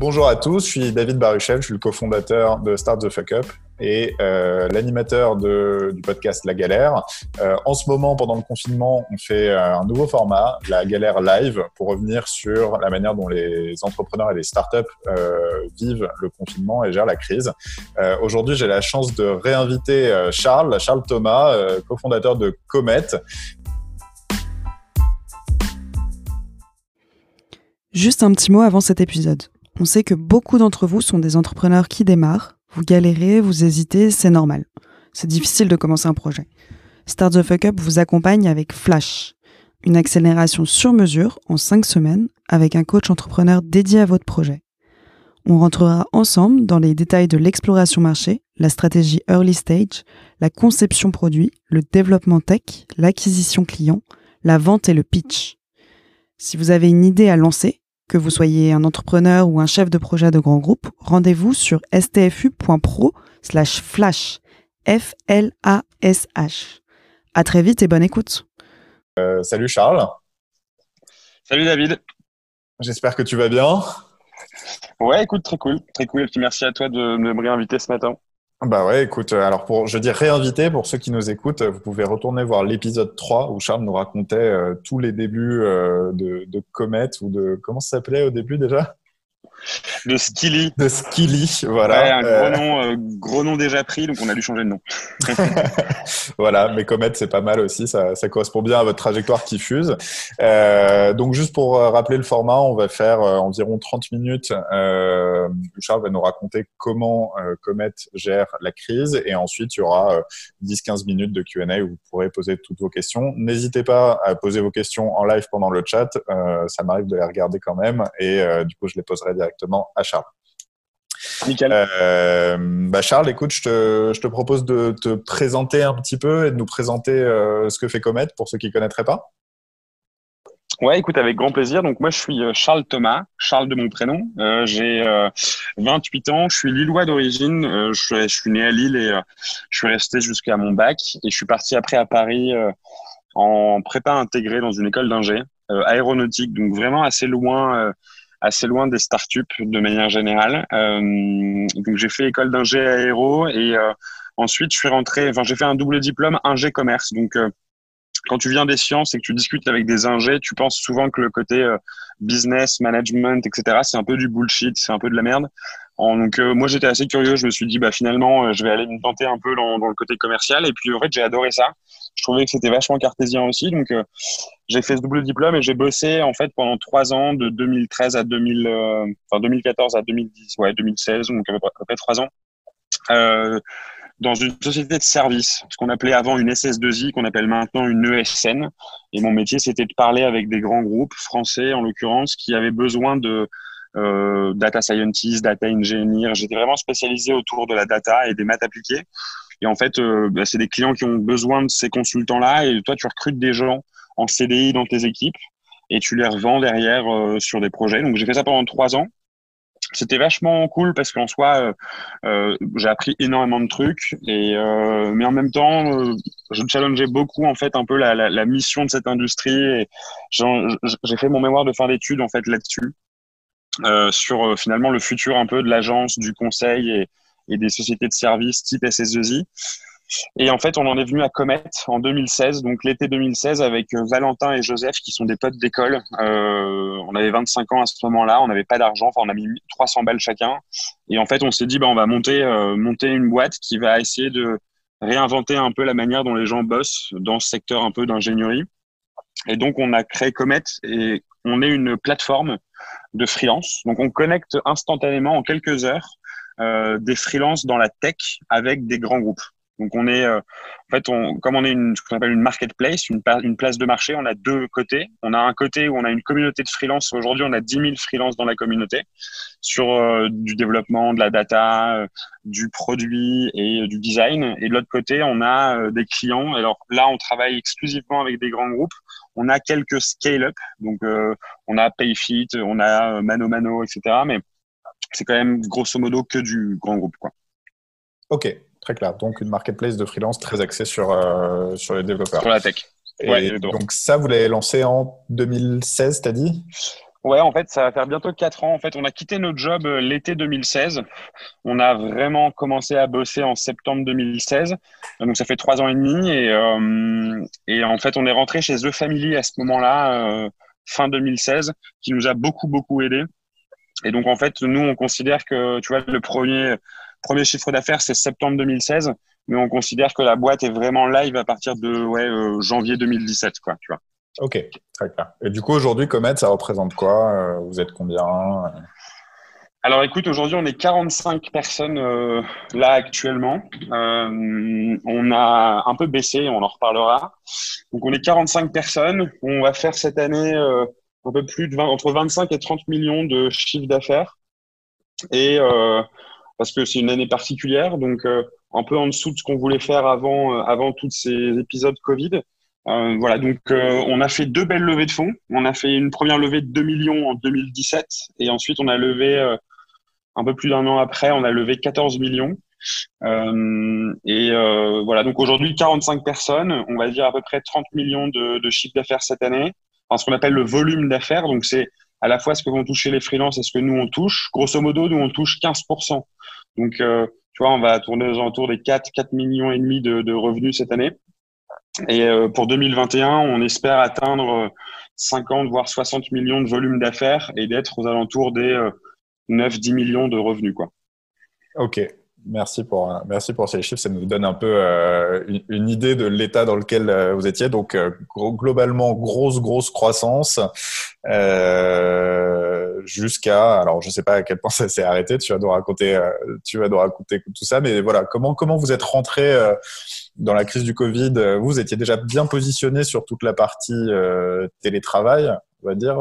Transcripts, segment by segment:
Bonjour à tous, je suis David Baruchev, je suis le cofondateur de Start the Fuck Up et euh, l'animateur du podcast La Galère. Euh, en ce moment, pendant le confinement, on fait euh, un nouveau format, La Galère Live, pour revenir sur la manière dont les entrepreneurs et les startups vivent le confinement et gèrent la crise. Aujourd'hui, j'ai la chance de réinviter Charles, Charles Thomas, cofondateur de Comet. Juste un petit mot avant cet épisode. On sait que beaucoup d'entre vous sont des entrepreneurs qui démarrent. Vous galérez, vous hésitez, c'est normal. C'est difficile de commencer un projet. Start the Fuck Up vous accompagne avec Flash, une accélération sur mesure en 5 semaines avec un coach entrepreneur dédié à votre projet. On rentrera ensemble dans les détails de l'exploration marché, la stratégie early stage, la conception produit, le développement tech, l'acquisition client, la vente et le pitch. Si vous avez une idée à lancer, que vous soyez un entrepreneur ou un chef de projet de grand groupe, rendez-vous sur stfu.pro slash flash. F-L-A-S-H. À très vite et bonne écoute. Euh, salut Charles. Salut David. J'espère que tu vas bien. Ouais, écoute, très cool. Très cool. Et puis merci à toi de me réinviter ce matin. Bah ouais, écoute, euh, alors pour, je dis réinviter, pour ceux qui nous écoutent, vous pouvez retourner voir l'épisode 3 où Charles nous racontait euh, tous les débuts euh, de, de Comet ou de, comment ça s'appelait au début déjà? De Skilly. De Skilly, voilà. un gros, euh, nom, euh, gros nom déjà pris, donc on a dû changer de nom. voilà, mais Comet, c'est pas mal aussi, ça, ça, correspond bien à votre trajectoire qui fuse. Euh, donc juste pour rappeler le format, on va faire environ 30 minutes. Charles va nous raconter comment Comet gère la crise et ensuite il y aura 10-15 minutes de Q&A où vous pourrez poser toutes vos questions. N'hésitez pas à poser vos questions en live pendant le chat, ça m'arrive de les regarder quand même et du coup je les poserai directement à Charles. Nickel. Euh, bah Charles, écoute, je te, je te, propose de te présenter un petit peu et de nous présenter euh, ce que fait Comet pour ceux qui ne connaîtraient pas. Ouais, écoute, avec grand plaisir. Donc moi, je suis euh, Charles Thomas, Charles de mon prénom. Euh, j'ai 28 ans, je suis lillois d'origine. Je, je, suis né à Lille et je suis resté jusqu'à mon bac. Et je suis parti après à Paris en prépa intégré dans une école d'ingé aéronautique, donc vraiment assez loin assez loin des startups de manière générale. Euh, donc j'ai fait école d'ingé aéro et euh, ensuite je suis rentré, enfin j'ai fait un double diplôme ingé commerce. Donc euh, quand tu viens des sciences et que tu discutes avec des ingés, tu penses souvent que le côté business, management, etc., c'est un peu du bullshit, c'est un peu de la merde. donc moi j'étais assez curieux, je me suis dit bah finalement je vais aller me tenter un peu dans, dans le côté commercial et puis en fait j'ai adoré ça je trouvais que c'était vachement cartésien aussi. Donc, euh, j'ai fait ce double diplôme et j'ai bossé en fait pendant trois ans, de 2013 à 2000, euh, 2014 à 2010, ouais, 2016, donc à peu près trois ans, euh, dans une société de service, ce qu'on appelait avant une SS2I, qu'on appelle maintenant une ESN. Et mon métier, c'était de parler avec des grands groupes français, en l'occurrence, qui avaient besoin de data scientist, data engineer. J'étais vraiment spécialisé autour de la data et des maths appliquées. Et en fait, euh, bah, c'est des clients qui ont besoin de ces consultants-là et toi, tu recrutes des gens en CDI dans tes équipes et tu les revends derrière euh, sur des projets. Donc, j'ai fait ça pendant trois ans. C'était vachement cool parce qu'en soi, euh, j'ai appris énormément de trucs et mais en même temps, je challengeais beaucoup en fait un peu la, mission de cette industrie. J'ai fait mon mémoire de fin d'études en fait là-dessus. Sur finalement le futur un peu de l'agence, du conseil et, et des sociétés de services type SS2I. Et en fait, on en est venu à Comet en 2016, donc l'été 2016, avec euh, Valentin et Joseph, qui sont des potes d'école. Euh, on avait 25 ans à ce moment-là, on n'avait pas d'argent, enfin, on a mis 300 balles chacun. Et en fait, on s'est dit, bah, on va monter, euh, monter une boîte qui va essayer de réinventer un peu la manière dont les gens bossent dans ce secteur un peu d'ingénierie. Et donc, on a créé Comet et on est une plateforme de freelance. Donc, on connecte instantanément en quelques heures des freelances dans la tech avec des grands groupes. Donc on est, euh, en fait, on, comme on est une, ce qu'on appelle une marketplace, une, une, place de marché, on a deux côtés. On a un côté où on a une communauté de freelance. Aujourd'hui, on a 10 000 freelances dans la communauté sur euh, du développement, de la data, du produit et du design. Et de l'autre côté, on a des clients. Alors là, on travaille exclusivement avec des grands groupes. On a quelques scale-up. Donc on a Payfit, on a Mano Mano, etc. Mais c'est quand même grosso modo que du grand groupe. Quoi. Ok, très clair. Donc une marketplace de freelance très axée sur, euh, sur les développeurs. Sur la tech. Et donc ça, vous l'avez lancé en 2016, t'as dit? Ouais, en fait, ça va faire bientôt quatre ans. En fait, on a quitté notre job euh, l'été 2016. On a vraiment commencé à bosser en septembre 2016. Donc, ça fait trois ans et demi. Et, euh, et en fait, on est rentré chez The Family à ce moment-là, euh, fin 2016, qui nous a beaucoup, beaucoup aidé. Et donc, en fait, nous, on considère que, tu vois, le premier, premier chiffre d'affaires, c'est septembre 2016. Mais on considère que la boîte est vraiment live à partir de ouais, euh, janvier 2017, quoi, tu vois. Ok, très clair. Et du coup, aujourd'hui, Comet, ça représente quoi euh, Vous êtes combien alors écoute, aujourd'hui on est 45 personnes euh, là actuellement. Euh, on a un peu baissé, on en reparlera. Donc on est 45 personnes. On va faire cette année euh, un peu plus de 20, entre 25 et 30 millions de chiffre d'affaires. Et parce que c'est une année particulière, donc un peu en dessous de ce qu'on voulait faire avant, avant tous ces épisodes Covid. Euh, voilà, donc euh, on a fait deux belles levées de fonds. On a fait une première levée de 2 millions en 2017 et ensuite on a levé euh, un peu plus d'un an après, on a levé 14 millions. et voilà, donc aujourd'hui 45 personnes, on va dire à peu près 30 millions de, de chiffre d'affaires cette année. Enfin, ce qu'on appelle le volume d'affaires, donc c'est à la fois ce que vont toucher les freelances et ce que nous on touche. Grosso modo, nous on touche 15%. Donc tu vois, on va tourner aux alentours des 4, 4 millions et demi de, de revenus cette année. Et euh, pour 2021, on espère atteindre 50 voire 60 millions de volume d'affaires et d'être aux alentours des 9-10 euh, millions de revenus. Quoi. Ok, Merci pour, merci pour ces chiffres. Ça nous donne un peu euh, une, idée de l'état dans lequel vous étiez. Donc, globalement, grosse, grosse croissance jusqu'à. Alors, je ne sais pas à quel point ça s'est arrêté. Tu vas nous raconter, tu vas nous raconter tout ça. Mais voilà, comment, comment vous êtes rentré dans la crise du Covid, euh, vous étiez déjà bien positionné sur toute la partie euh, télétravail, on va dire,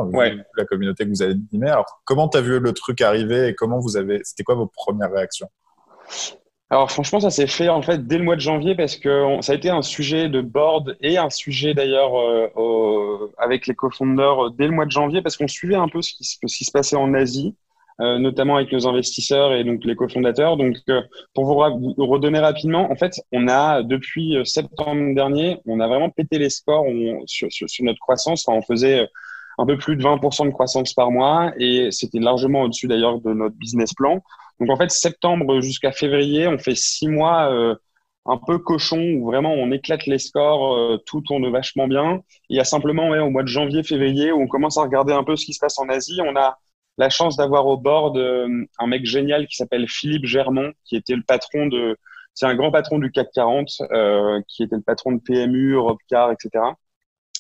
la communauté que vous avez animée. Alors, comment tu as vu le truc arriver et comment vous avez, c'était quoi vos premières réactions? Alors franchement, ça s'est fait en fait dès le mois de janvier parce que ça a été un sujet de board et un sujet d'ailleurs euh, avec les cofondeurs dès le mois de janvier parce qu'on suivait un peu ce qui, se passait en Asie. Euh, notamment avec nos investisseurs et donc les cofondateurs. Donc, euh, pour vous, redonner rapidement, en fait, on a depuis euh, septembre dernier, on a vraiment pété les scores sur, notre croissance. On faisait un peu plus de 20% de croissance par mois et c'était largement au-dessus d'ailleurs de notre business plan. Donc, en fait, septembre jusqu'à février, on fait six mois un peu cochon où vraiment on éclate les scores, tout tourne vachement bien. Il y a simplement ouais, au mois de janvier, février où on commence à regarder un peu ce qui se passe en Asie. On a la chance d'avoir au bord euh, un mec génial qui s'appelle Philippe Germont, qui était le patron de, c'est un grand patron du CAC 40, euh, qui était le patron de PMU, Europcar, etc.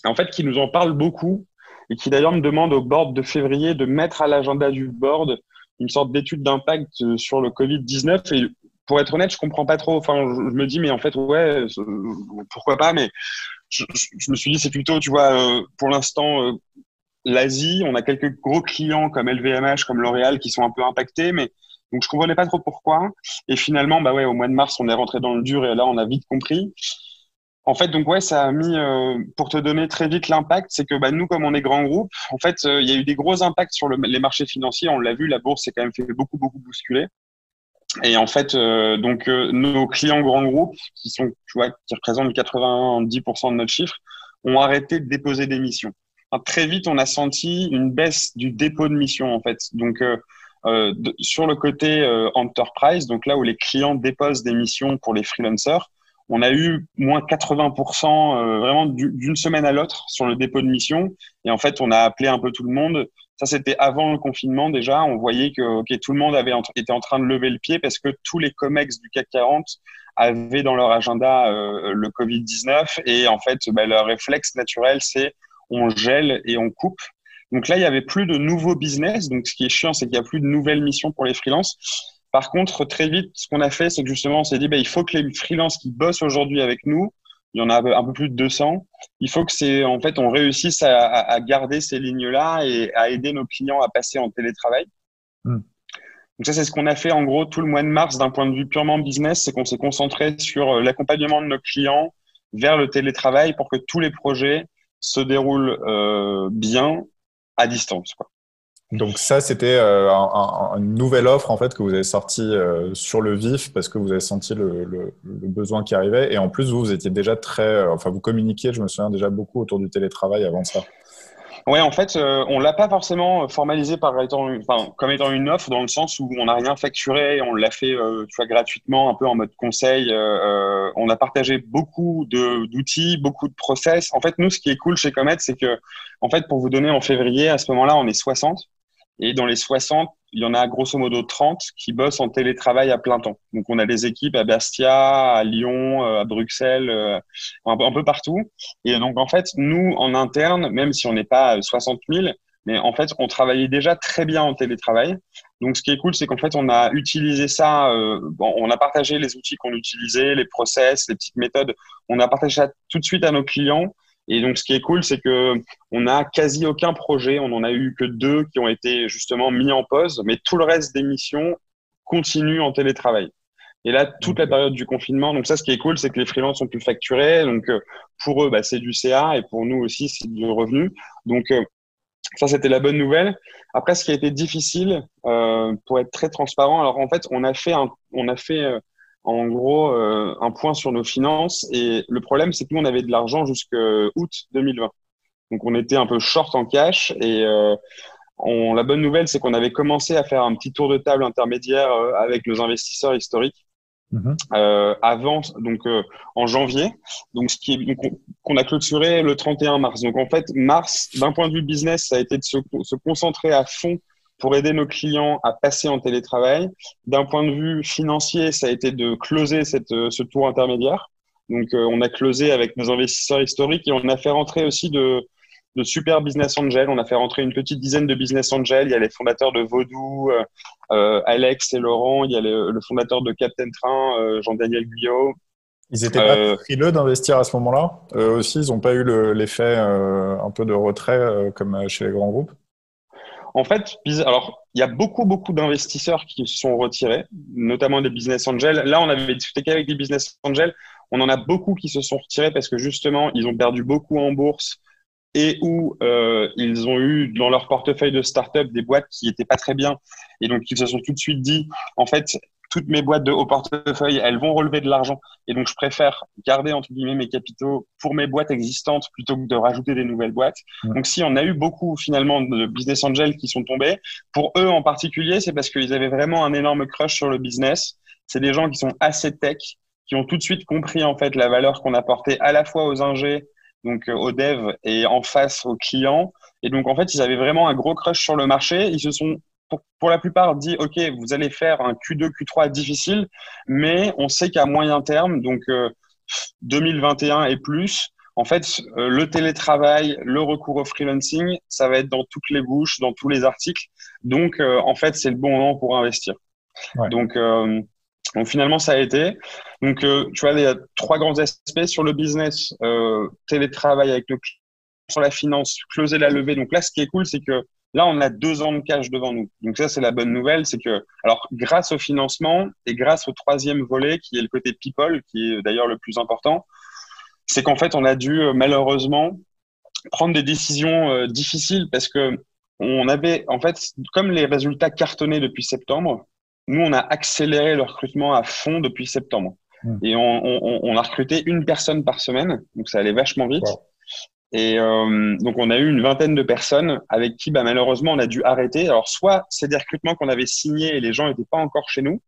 En fait, qui nous en parle beaucoup et qui d'ailleurs me demande au board de février de mettre à l'agenda du board une sorte d'étude d'impact euh, sur le Covid-19. Et pour être honnête, je comprends pas trop. Enfin, je, me dis, mais en fait, ouais, pourquoi pas, mais je, me suis dit, c'est plutôt, tu vois, pour l'instant, l'Asie, on a quelques gros clients comme LVMH, comme L'Oréal qui sont un peu impactés, mais donc je comprenais pas trop pourquoi. Et finalement, bah ouais, au mois de mars, on est rentré dans le dur et là, on a vite compris. En fait, donc ouais, ça a mis, euh, pour te donner très vite l'impact, c'est que bah, nous, comme on est grand groupe, en fait, euh, il y a eu des gros impacts sur les marchés financiers. On l'a vu, la bourse s'est quand même fait beaucoup, beaucoup bousculer. Et en fait, euh, donc nos clients grands groupes, qui sont, tu vois, qui représentent 90% de notre chiffre, ont arrêté de déposer des missions très vite, on a senti une baisse du dépôt de mission, en fait. Donc, euh, euh sur le côté euh, enterprise, donc là où les clients déposent des missions pour les freelancers, on a eu moins 80% euh, vraiment d'une semaine à l'autre sur le dépôt de mission. Et en fait, on a appelé un peu tout le monde. Ça, c'était avant le confinement déjà. On voyait que tout le monde avait était en train de lever le pied parce que tous les COMEX du CAC 40 avaient dans leur agenda le Covid-19. Et en fait, bah, leur réflexe naturel, c'est on gèle et on coupe. Donc là, il y avait plus de nouveaux business. Donc ce qui est chiant, c'est qu'il n'y a plus de nouvelles missions pour les freelances. Par contre, très vite, ce qu'on a fait, c'est que justement, on s'est dit, bah, il faut que les freelances qui bossent aujourd'hui avec nous, il y en a un peu plus de 200, il faut que c'est, en fait, on réussisse à, garder ces lignes-là et à aider nos clients à passer en télétravail. Hmm. Donc ça, c'est ce qu'on a fait en gros tout le mois de mars d'un point de vue purement business, c'est qu'on s'est concentré sur euh, l'accompagnement de nos clients vers le télétravail pour que tous les projets se déroule euh, bien à distance. Quoi. Donc ça, c'était euh, une nouvelle offre en fait que vous avez sorti euh, sur le vif parce que vous avez senti le, besoin qui arrivait et en plus vous, vous étiez déjà très, enfin vous communiquiez, je me souviens déjà beaucoup autour du télétravail avant ça. Ouais, en fait, euh, on l'a pas forcément formalisé par étant, enfin, comme étant une offre dans le sens où on n'a rien facturé, on l'a fait, euh, gratuitement, un peu en mode conseil. Euh, on a partagé beaucoup d'outils, beaucoup de process. En fait, nous, ce qui est cool chez Comet, c'est que, en fait, pour vous donner en février, à ce moment-là, on est 60. Et dans les 60, il y en a grosso modo 30 qui bossent en télétravail à plein temps. Donc, on a des équipes à Bastia, à Lyon, euh, à Bruxelles, euh, un, peu partout. Et donc, en fait, nous, en interne, même si on n'est pas 60 000, mais en fait, on travaillait déjà très bien en télétravail. Donc, ce qui est cool, c'est qu'en fait, on a utilisé ça, euh, on a partagé les outils qu'on utilisait, les process, les petites méthodes. On a partagé ça tout de suite à nos clients. Et donc, ce qui est cool, c'est que on n'a quasi aucun projet. On n'en a eu que deux qui ont été justement mis en pause, mais tout le reste des missions continue en télétravail. Et là, toute la période du confinement, donc ça, ce qui est cool, c'est que les freelances ont pu facturer. Donc, euh, pour eux, bah, c'est du CA et pour nous aussi, c'est du revenu. Donc, euh, ça, c'était la bonne nouvelle. Après, ce qui a été difficile, euh, pour être très transparent, alors en fait, on a fait, un, on a fait en gros euh, un point sur nos finances. Et le problème, c'est que nous, on avait de l'argent jusqu'à août 2020. Donc, on était un peu short en cash. Et euh, on, la bonne nouvelle, c'est qu'on avait commencé à faire un petit tour de table intermédiaire euh, avec nos investisseurs historiques. Mhm. Euh, avant, donc en janvier, donc ce qui est qu'on a clôturé le 31 mars. Donc en fait, mars, d'un point de vue business, ça a été de se, se concentrer à fond pour aider nos clients à passer en télétravail. D'un point de vue financier, ça a été de closer cette, euh, ce tour intermédiaire. Donc, euh, on a closé avec nos investisseurs historiques et on a fait rentrer aussi de, de super business angels. On a fait rentrer une petite dizaine de business angels. Il y a les fondateurs de Vaudou, euh, Alex et Laurent. Il y a le, le fondateur de Captain Train, Jean-Daniel Guyot. Ils étaient pas frileux d'investir à ce moment-là. Eux aussi, ils n'ont pas eu l'effet un peu de retrait comme chez les grands groupes. En fait, il y a beaucoup beaucoup d'investisseurs qui se sont retirés, notamment des business angels. Là, on avait discuté qu'avec les business angels, on en a beaucoup qui se sont retirés parce que justement, ils ont perdu beaucoup en bourse et où euh, ils ont eu dans leur portefeuille de start-up des boîtes qui étaient pas très bien et donc ils se sont tout de suite dit en fait toutes mes boîtes de haut portefeuille, elles vont relever de l'argent. Et donc, je préfère garder, entre guillemets, mes capitaux pour mes boîtes existantes plutôt que de rajouter des nouvelles boîtes. Donc, si on a eu beaucoup, finalement, de business angels qui sont tombés, pour eux en particulier, c'est parce qu'ils avaient vraiment un énorme crush sur le business. C'est des gens qui sont assez tech, qui ont tout de suite compris, en fait, la valeur qu'on apportait à la fois aux ingés, donc euh, aux devs et en face aux clients. Et donc, en fait, ils avaient vraiment un gros crush sur le marché. Ils se sont pour, la plupart, dit OK, vous allez faire un Q2, Q3 difficile, mais on sait qu'à moyen terme, donc 2021 euh, et plus, en fait, euh, le télétravail, le recours au freelancing, ça va être dans toutes les bouches, dans tous les articles. Donc, euh, en fait, c'est le bon moment pour investir. Donc, donc, finalement, ça a été. Donc, tu vois, il y a trois grands aspects sur le business, télétravail avec le sur la finance, closer la levée. Donc là, ce qui est cool, c'est que Là, on a deux ans de cash devant nous. Donc ça, c'est la bonne nouvelle, c'est que, alors, grâce au financement et grâce au troisième volet, qui est le côté people, qui est d'ailleurs le plus important, c'est qu'en fait, on a dû euh, malheureusement prendre des décisions euh, difficiles parce que on avait, en fait, comme les résultats cartonnaient depuis septembre, nous, on a accéléré le recrutement à fond depuis septembre. Mmh. Et on, a recruté une personne par semaine, donc ça allait vachement vite. Et euh, donc, on a eu une vingtaine de personnes avec qui, bah, malheureusement, on a dû arrêter. Alors, soit c'est des recrutements qu'on avait signés et les gens n'étaient pas encore chez nous.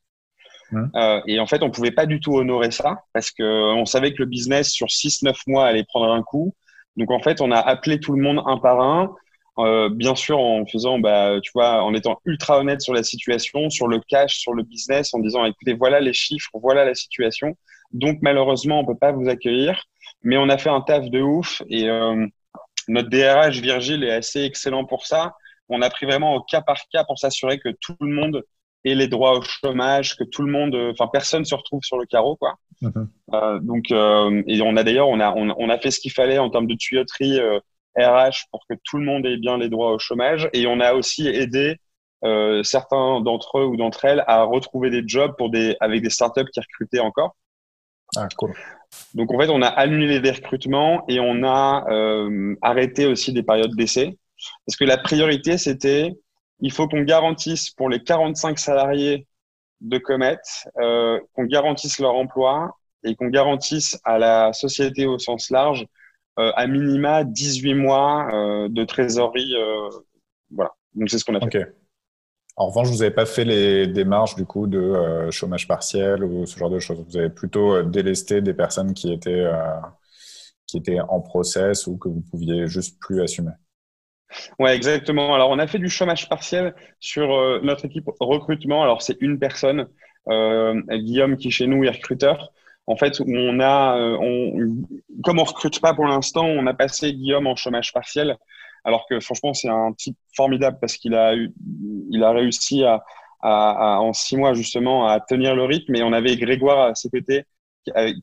Euh, et en fait, on pouvait pas du tout honorer ça parce que on savait que le business sur 6-9 mois allait prendre un coup. Donc, en fait, on a appelé tout le monde un par un. Euh, bien sûr, en faisant, bah, tu vois, en étant ultra honnête sur la situation, sur le cash, sur le business, en disant, écoutez, voilà les chiffres, voilà la situation. Donc, malheureusement, on peut pas vous accueillir. Mais on a fait un taf de ouf et euh, notre DRH Virgile est assez excellent pour ça. On a pris vraiment au cas par cas pour s'assurer que tout le monde ait les droits au chômage, que tout le monde, enfin personne se retrouve sur le carreau quoi. Mhm. Euh, donc euh, et on a d'ailleurs on a on, a fait ce qu'il fallait en termes de tuyauterie RH pour que tout le monde ait bien les droits au chômage et on a aussi aidé certains d'entre eux ou d'entre elles à retrouver des jobs pour des avec des startups qui recrutaient encore. Ah, cool. Donc en fait, on a annulé les recrutements et on a euh, arrêté aussi des périodes d'essai. Parce que la priorité, c'était, il faut qu'on garantisse pour les 45 salariés de Comet, euh, qu'on garantisse leur emploi et qu'on garantisse à la société au sens large à minima 18 mois de trésorerie. voilà. Donc c'est ce qu'on a fait. En revanche, vous n'avez pas fait les démarches du coup de chômage partiel ou ce genre de choses. Vous avez plutôt délesté des personnes qui étaient qui étaient en process ou que vous pouviez juste plus assumer. Ouais, exactement. Alors, on a fait du chômage partiel sur euh, notre équipe recrutement. Alors, c'est une personne, euh, Guillaume, qui chez nous est recruteur. En fait, on a, euh, on, comme on recrute pas pour l'instant, on a passé Guillaume en chômage partiel. Alors que franchement, c'est un type formidable parce qu'il a, eu, il a réussi à, à, en six mois justement à tenir le rythme. Et on avait Grégoire à cet été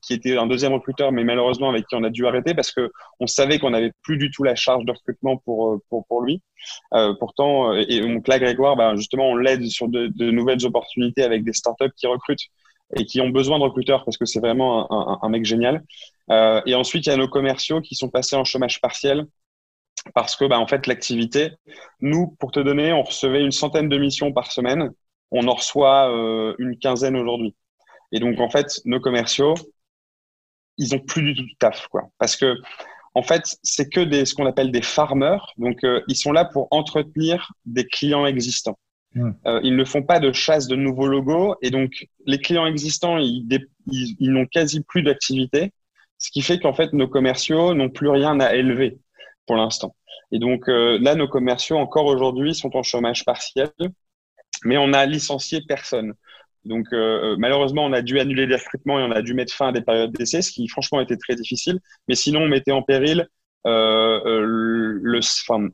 qui était un deuxième recruteur, mais malheureusement avec qui on a dû arrêter parce que on savait qu'on n'avait plus du tout la charge de recrutement pour euh, pour, pour lui. Euh, pourtant, euh, et donc là, Grégoire, ben, justement, on l'aide sur de, de, nouvelles opportunités avec des startups qui recrutent et qui ont besoin de recruteurs parce que c'est vraiment un, un, mec génial. Euh, et ensuite, il y a nos commerciaux qui sont passés en chômage partiel parce que, ben, en fait, l'activité, nous, pour te donner, on recevait une centaine de missions par semaine. On en reçoit euh, une quinzaine aujourd'hui. Et donc, en fait, nos commerciaux, ils ont plus du tout de taf, quoi. Parce que, en fait, c'est que des, ce qu'on appelle des farmers. Donc, euh, ils sont là pour entretenir des clients existants. Hmm. Euh, ils ne font pas de chasse de nouveaux logos. Et donc, les clients existants, ils, ils, n'ont quasi plus d'activité. Ce qui fait qu'en fait, nos commerciaux n'ont plus rien à élever pour l'instant. Et donc, euh, là, nos commerciaux, encore aujourd'hui, sont en chômage partiel. Mais on a licencié personne. Donc euh, euh, malheureusement, on a dû annuler des recrutements et on a dû mettre fin à des périodes d'essai, ce qui franchement était très difficile. Mais sinon, on mettait en péril le,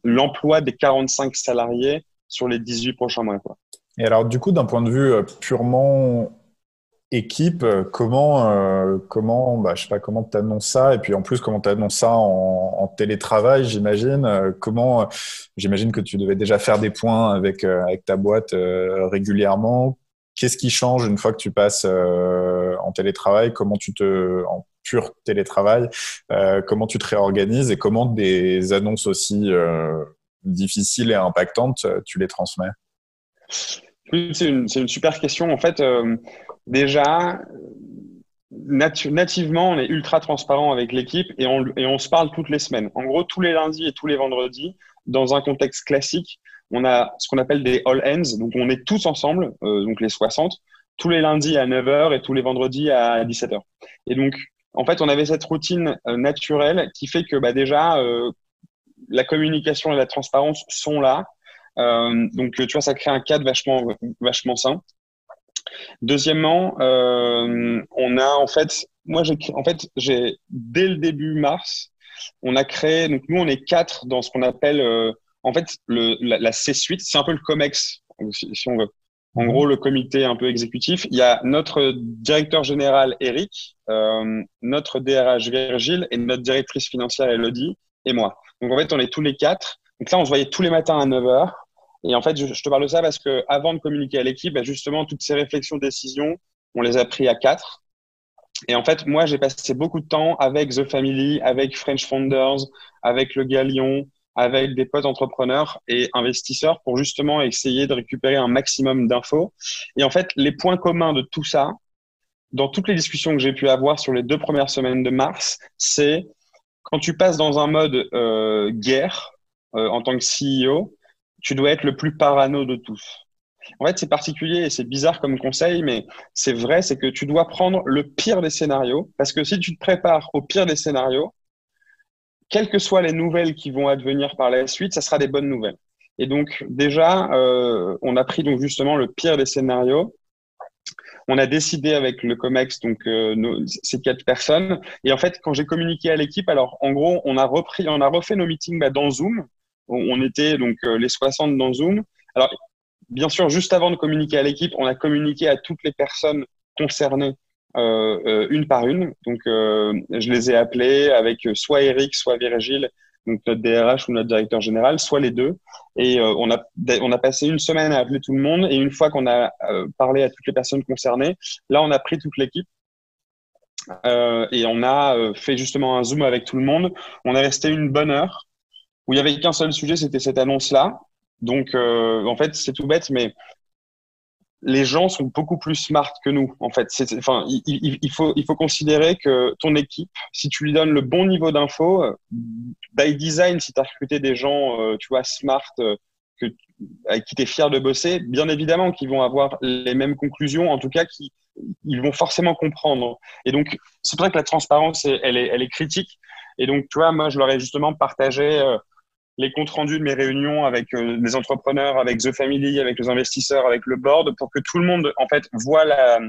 l'emploi des 45 salariés sur les 18 prochains mois. Et alors, du coup, d'un point de vue purement équipe, comment, comment, bah, je sais pas, comment tu annonces ça, et puis en plus, comment tu annonces ça en, télétravail, j'imagine? comment, j'imagine que tu devais déjà faire des points avec, avec ta boîte régulièrement. Qu'est-ce qui change une fois que tu passes euh, en télétravail? Comment tu te en pur télétravail euh, Comment tu te réorganises et comment des annonces aussi euh, difficiles et impactantes tu les transmets? C'est une, une, super question. En fait, déjà, nativement, on est ultra transparent avec l'équipe et on, se parle toutes les semaines. En gros, tous les lundis et tous les vendredis, dans un contexte classique, on a ce qu'on appelle des all ends. Donc, on est tous ensemble, euh, donc les 60, tous les lundis à 9h et tous les vendredis à 17h. Et donc, en fait, on avait cette routine euh, naturelle qui fait que bah, déjà, euh, la communication et la transparence sont là. donc, tu vois, ça crée un cadre vachement, vachement sain. Deuxièmement, on a en fait, moi, j'ai, en fait, j'ai dès le début mars, on a créé. Donc, nous, on est quatre dans ce qu'on appelle en fait, la, C-suite, c'est un peu le COMEX, si, on veut. En gros, le comité un peu exécutif. Il y a notre directeur général Eric, euh, notre DRH Virgile et notre directrice financière Elodie et moi. Donc en fait, on est tous les quatre. Donc là, on se voyait tous les matins à 9 h Et en fait, je, te parle de ça parce que avant de communiquer à l'équipe, bah, justement, toutes ces réflexions, décisions, on les a pris à quatre. Et en fait, moi, j'ai passé beaucoup de temps avec The Family, avec French Founders, avec le Galion, avec des potes entrepreneurs et investisseurs pour justement essayer de récupérer un maximum d'infos. Et en fait, les points communs de tout ça, dans toutes les discussions que j'ai pu avoir sur les deux premières semaines de mars, c'est quand tu passes dans un mode euh, guerre euh, en tant que CEO, tu dois être le plus parano de tous. En fait, c'est particulier et c'est bizarre comme conseil, mais c'est vrai, c'est que tu dois prendre le pire des scénarios, parce que si tu te prépares au pire des scénarios, quelles que soient les nouvelles qui vont advenir par la suite, ça sera des bonnes nouvelles. Et donc déjà, euh, on a pris donc justement le pire des scénarios. On a décidé avec le Comex, donc euh, ces quatre personnes. Et en fait, quand j'ai communiqué à l'équipe, alors en gros, on a repris, on a refait nos meetings bah, dans Zoom. On, était donc euh, les 60 dans Zoom. Alors bien sûr, juste avant de communiquer à l'équipe, on a communiqué à toutes les personnes concernées euh, euh, une par une. Donc, je les ai appelés avec soit Eric, soit Virgile, donc notre DRH ou notre directeur général, soit les deux. Et on, a, on a passé une semaine à appeler tout le monde. Et une fois qu'on a parlé à toutes les personnes concernées, là, on a pris toute l'équipe. Et on a fait justement un zoom avec tout le monde. On est resté une bonne heure où il y avait qu'un seul sujet, c'était cette annonce-là. Donc, en fait, c'est tout bête, mais les gens sont beaucoup plus smart que nous, en fait. Enfin, il, faut, il faut considérer que ton équipe, si tu lui donnes le bon niveau d'info, by design, si tu as recruté des gens, euh, tu vois, smart, euh, que, avec qui tu es fier de bosser, bien évidemment qu'ils vont avoir les mêmes conclusions, en tout cas, qui, ils vont forcément comprendre. Et donc, c'est ça que la transparence, elle est, elle est critique. Et donc, tu vois, moi, je leur ai justement partagé euh, les comptes rendus de mes réunions avec euh, les entrepreneurs, avec The Family, avec les investisseurs, avec le board, pour que tout le monde, en fait, voit la,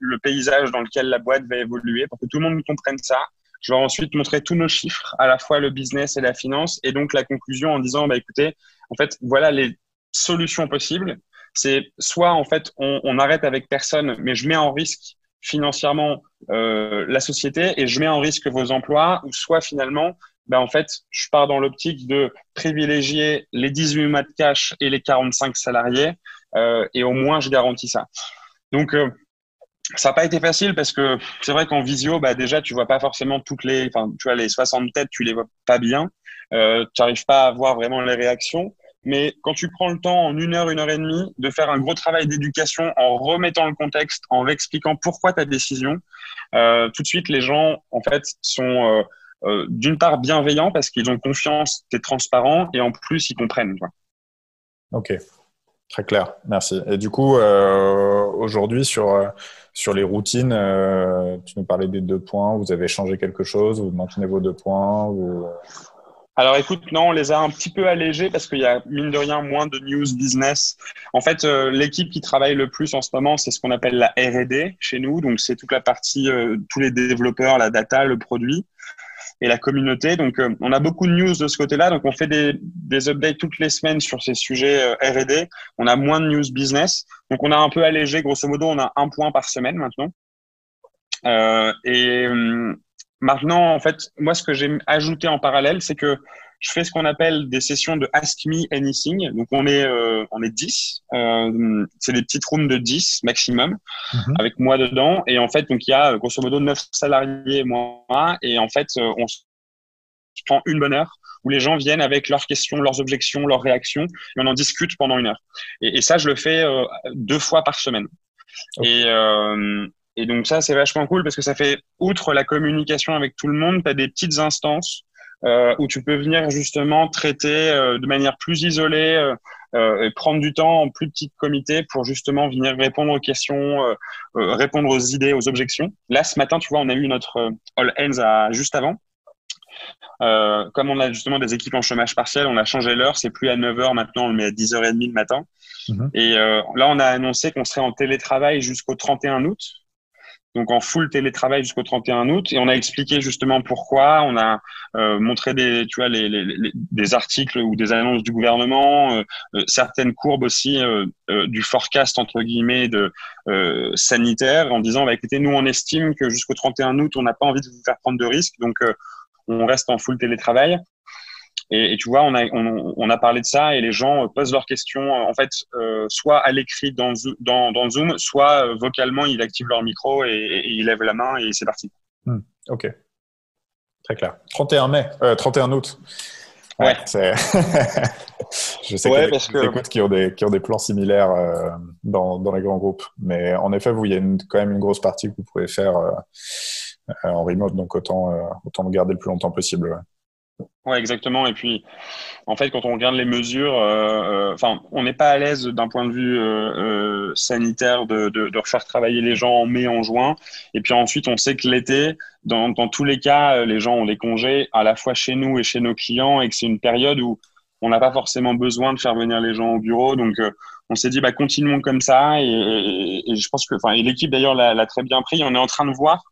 le paysage dans lequel la boîte va évoluer, pour que tout le monde comprenne ça. Je vais ensuite montrer tous nos chiffres, à la fois le business et la finance, et donc la conclusion en disant, bah, écoutez, en fait, voilà les solutions possibles. C'est soit, en fait, on, on arrête avec personne, mais je mets en risque financièrement euh, la société et je mets en risque vos emplois, ou soit finalement, ben en fait, je pars dans l'optique de privilégier les 18 mois de cash et les 45 salariés, euh, et au moins je garantis ça. Donc, euh, ça n'a pas été facile parce que c'est vrai qu'en visio, bah déjà, tu vois pas forcément toutes les, enfin, tu vois les 60 têtes, tu les vois pas bien, euh, tu n'arrives pas à voir vraiment les réactions. Mais quand tu prends le temps en une heure, une heure et demie de faire un gros travail d'éducation en remettant le contexte, en expliquant pourquoi ta décision, euh, tout de suite les gens en fait sont euh, d'une part bienveillants parce qu'ils ont confiance, tu es transparent et en plus ils comprennent. Quoi. Ok, très clair, merci. Et du coup, euh, aujourd'hui sur, euh, sur les routines, euh, tu nous parlais des deux points, vous avez changé quelque chose, vous maintenez vos deux points? Alors écoute, non, on les a un petit peu allégés parce qu'il y a mine de rien moins de news business. En fait, euh, l'équipe qui travaille le plus en ce moment, c'est ce qu'on appelle la R&D chez nous. Donc c'est toute la partie, euh, tous les développeurs, la data, le produit et la communauté. Donc euh, on a beaucoup de news de ce côté-là. Donc on fait des, des updates toutes les semaines sur ces sujets R&D. On a moins de news business. Donc on a un peu allégé. Grosso modo, on a un point par semaine maintenant. et hum, Maintenant, en fait, moi, ce que j'ai ajouté en parallèle, c'est que je fais ce qu'on appelle des sessions de Ask Me Anything. Donc, on est, euh, on est 10. Euh, c'est des petites rooms de 10 maximum, mhm. avec moi dedans. Et en fait, donc, il y a grosso modo 9 salariés et moi. Et en fait, euh, on se prend une bonne heure où les gens viennent avec leurs questions, leurs objections, leurs réactions, et on en discute pendant une heure. Et, ça, je le fais euh, deux fois par semaine. Et, euh, et donc ça, c'est vachement cool parce que ça fait, outre la communication avec tout le monde, tu as des petites instances euh, où tu peux venir justement traiter euh, de manière plus isolée euh, et prendre du temps en plus petit comité pour justement venir répondre aux questions, répondre aux idées, aux objections. Là, ce matin, tu vois, on a eu notre All Hands à, juste avant. comme on a justement des équipes en chômage partiel, on a changé l'heure, c'est plus à 9h maintenant, on le met à 10h30 le matin. Mhm. Et là, on a annoncé qu'on serait en télétravail jusqu'au 31 août donc en full télétravail jusqu'au 31 août. Et on a expliqué justement pourquoi. On a euh, montré des tu vois les, des articles ou des annonces du gouvernement euh, euh, certaines courbes aussi du forecast entre guillemets de sanitaire en disant bah écoutez nous on estime que jusqu'au 31 août on n'a pas envie de vous faire prendre de risques. Donc on reste en full télétravail et, tu vois, on a, on, a parlé de ça et les gens posent leurs questions, en fait, euh, soit à l'écrit dans, dans, dans, Zoom, soit euh, vocalement, ils activent leur micro et, ils lèvent la main et c'est parti. Hmm, ok. Très clair. 31 mai, 31 euh, août. Ouais. Je sais qu'il y a des qui ont des, qui ont des plans similaires dans, dans les grands groupes. Mais en effet, vous, il y a quand même une grosse partie que vous pouvez faire en remote, donc autant, autant le garder le plus longtemps possible. Ouais, exactement. Et puis, en fait, quand on regarde les mesures, euh, euh, enfin, on n'est pas à l'aise d'un point de vue euh, sanitaire de, de, de, refaire travailler les gens en mai, en juin. Et puis ensuite, on sait que l'été, dans, dans tous les cas, les gens ont des congés à la fois chez nous et chez nos clients, et que c'est une période où on n'a pas forcément besoin de faire venir les gens au bureau. Donc, on s'est dit, bah, continuons comme ça. Et je pense que, enfin, l'équipe d'ailleurs l'a très bien pris. On est en train de voir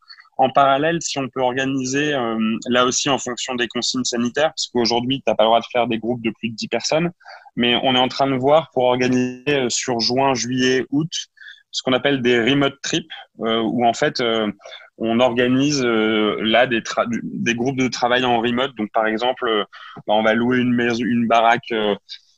en parallèle, si on peut organiser, euh, là aussi en fonction des consignes sanitaires, parce qu'aujourd'hui, tu n'as pas le droit de faire des groupes de plus de 10 personnes, mais on est en train de voir pour organiser euh, sur juin, juillet, août, ce qu'on appelle des remote trips, euh, où en fait, on organise là des, groupes de travail en remote. Donc, par exemple, bah, on va louer une baraque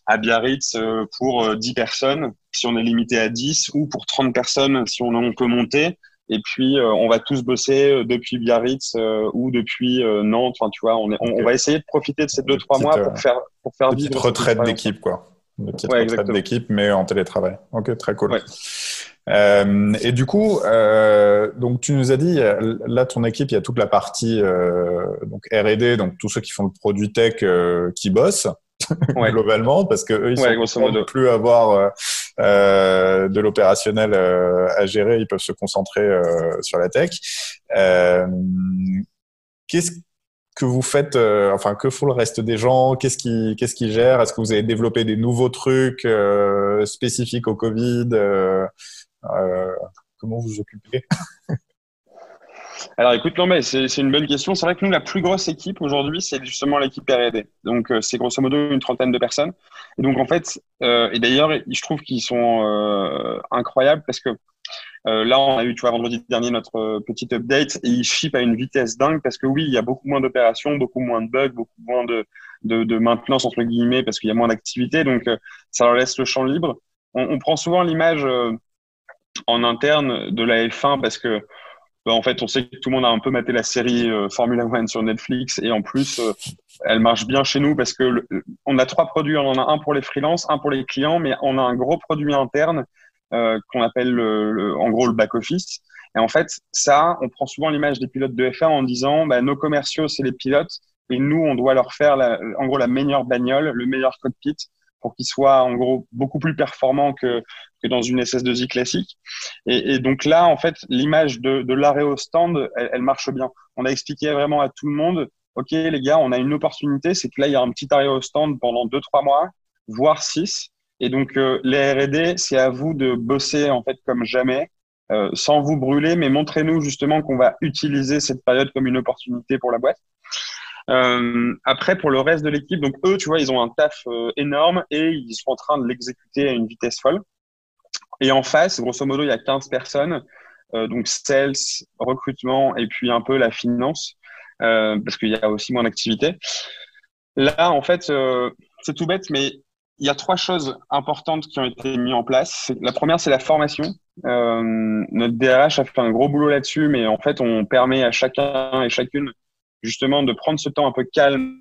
à Biarritz pour 10 personnes, si on est limité à 10, ou pour 30 personnes, si on, on peut monter. Et puis, euh, on va tous bosser euh, depuis Biarritz euh, ou depuis Nantes. Enfin, tu vois, on, on, va essayer de profiter de ces deux, trois mois pour faire, pour faire vivre. retraite d'équipe, quoi. Une petite retraite d'équipe, mais en télétravail. Ok, très cool. Euh, et du coup, euh, donc tu nous as dit, là, ton équipe, il y a toute la partie euh, donc R&D, donc tous ceux qui font le produit tech qui bossent. globalement parce que eux ils ouais, sont plus avoir de l'opérationnel à gérer ils peuvent se concentrer sur la tech. Qu'est-ce que vous faites, euh, enfin, que font le reste des gens? Qu'est-ce qui, qu'est-ce qui gère Est-ce que vous avez développé des nouveaux trucs euh, spécifiques au Covid euh, Comment vous vous occupez? Alors écoute, non, mais c'est une bonne question. C'est vrai que nous, la plus grosse équipe aujourd'hui, c'est justement l'équipe R&D. Donc c'est grosso modo une trentaine de personnes. Et donc en fait, et d'ailleurs, je trouve qu'ils sont incroyables parce que euh, là, on a eu, tu vois, vendredi dernier notre euh, petite update et ils ship à une vitesse dingue parce que oui, il y a beaucoup moins d'opérations, beaucoup moins de bugs, beaucoup moins de, maintenance entre guillemets parce qu'il y a moins d'activité. Donc, euh, ça leur laisse le champ libre. On, on prend souvent l'image en interne de la F1 parce que bah, en fait, on sait que tout le monde a un peu maté la série Formula One sur Netflix et en plus, elle marche bien chez nous parce que on a trois produits. On en a un pour les freelances, un pour les clients, mais on a un gros produit interne euh, qu'on appelle le, en gros le back office. Et en fait, ça, on prend souvent l'image des pilotes de F1 en disant, bah, nos commerciaux, c'est les pilotes, et nous, on doit leur faire, la, en gros, la meilleure bagnole, le meilleur cockpit, pour qu'ils soient, en gros, beaucoup plus performants que, que dans une SS2I classique. Et, donc là, en fait, l'image de, de l'arrêt au stand, elle, marche bien. On a expliqué vraiment à tout le monde, OK, les gars, on a une opportunité, c'est que là, il y a un petit arrêt au stand pendant deux, trois mois, voire six. Et donc, euh, les R&D, c'est à vous de bosser en fait comme jamais, euh, sans vous brûler, mais montrez-nous justement qu'on va utiliser cette période comme une opportunité pour la boîte. Euh, après, pour le reste de l'équipe, donc eux, tu vois, ils ont un taf euh, énorme et ils sont en train de l'exécuter à une vitesse folle. Et en face, grosso modo, il y a 15 personnes, euh, donc sales, recrutement et puis un peu la finance, parce qu'il y a aussi moins d'activité. Là, en fait, c'est tout bête, mais il y a trois choses importantes qui ont été mises en place. La première, c'est la formation. Euh, notre DRH a fait un gros boulot là-dessus, mais en fait, on permet à chacun et chacune justement de prendre ce temps un peu calme